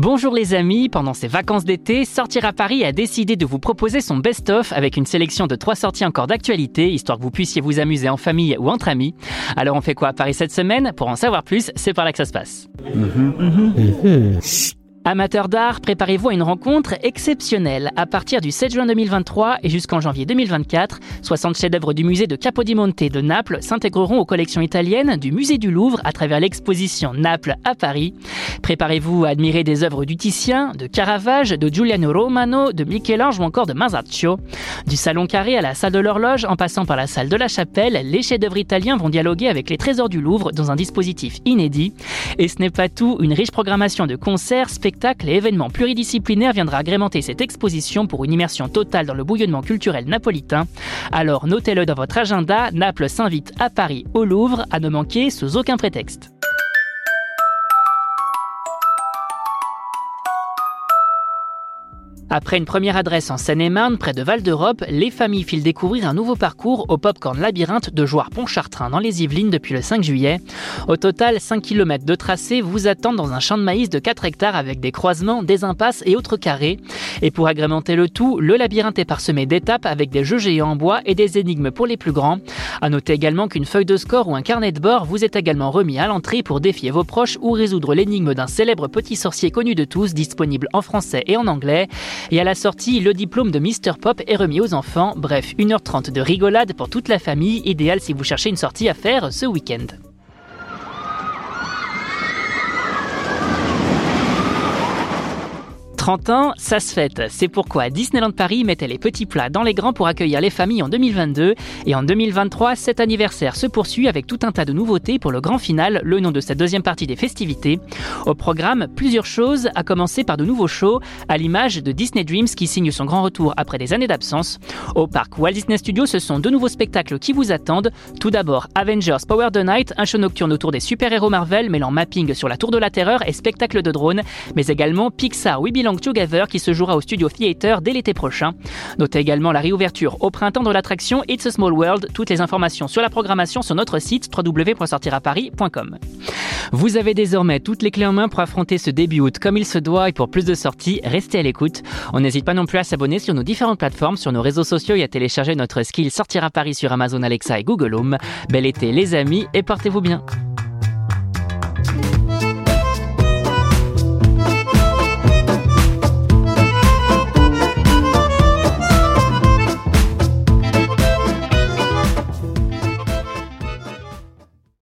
Bonjour les amis, pendant ces vacances d'été, Sortir à Paris a décidé de vous proposer son best-of avec une sélection de trois sorties encore d'actualité, histoire que vous puissiez vous amuser en famille ou entre amis. Alors on fait quoi à Paris cette semaine? Pour en savoir plus, c'est par là que ça se passe. Amateurs d'art, préparez-vous à une rencontre exceptionnelle. À partir du 7 juin 2023 et jusqu'en janvier 2024, 60 chefs-d'œuvre du musée de Capodimonte de Naples s'intégreront aux collections italiennes du musée du Louvre à travers l'exposition Naples à Paris. Préparez-vous à admirer des œuvres du Titien, de Caravage, de Giuliano Romano, de Michel-Ange ou encore de Masaccio. Du salon carré à la salle de l'horloge, en passant par la salle de la chapelle, les chefs-d'œuvre italiens vont dialoguer avec les trésors du Louvre dans un dispositif inédit. Et ce n'est pas tout, une riche programmation de concerts, spectacles, spectacle et viendra agrémenter cette exposition pour une immersion totale dans le bouillonnement culturel napolitain. Alors notez-le dans votre agenda, Naples s'invite à Paris au Louvre à ne manquer sous aucun prétexte. Après une première adresse en Seine-et-Marne, près de Val d'Europe, les familles filent découvrir un nouveau parcours au Popcorn Labyrinthe de Joire-Pontchartrain dans les Yvelines depuis le 5 juillet. Au total, 5 km de tracé vous attendent dans un champ de maïs de 4 hectares avec des croisements, des impasses et autres carrés. Et pour agrémenter le tout, le labyrinthe est parsemé d'étapes avec des jeux géants en bois et des énigmes pour les plus grands. À noter également qu'une feuille de score ou un carnet de bord vous est également remis à l'entrée pour défier vos proches ou résoudre l'énigme d'un célèbre petit sorcier connu de tous, disponible en français et en anglais. Et à la sortie, le diplôme de Mr Pop est remis aux enfants. Bref, 1h30 de rigolade pour toute la famille, idéal si vous cherchez une sortie à faire ce week-end. 30 ans, ça se fête. C'est pourquoi Disneyland Paris mettait les petits plats dans les grands pour accueillir les familles en 2022. Et en 2023, cet anniversaire se poursuit avec tout un tas de nouveautés pour le grand final, le nom de cette deuxième partie des festivités. Au programme, plusieurs choses, à commencer par de nouveaux shows, à l'image de Disney Dreams qui signe son grand retour après des années d'absence. Au parc Walt Disney Studios, ce sont deux nouveaux spectacles qui vous attendent. Tout d'abord, Avengers Power the Night, un show nocturne autour des super-héros Marvel mêlant mapping sur la Tour de la Terreur et spectacle de drone, mais également Pixar We Together qui se jouera au Studio Theater dès l'été prochain. Notez également la réouverture au printemps de l'attraction It's a Small World. Toutes les informations sur la programmation sur notre site www.sortiraparis.com. Vous avez désormais toutes les clés en main pour affronter ce début août comme il se doit et pour plus de sorties, restez à l'écoute. On n'hésite pas non plus à s'abonner sur nos différentes plateformes, sur nos réseaux sociaux et à télécharger notre skill Sortir à Paris sur Amazon Alexa et Google Home. Bel été les amis et portez-vous bien.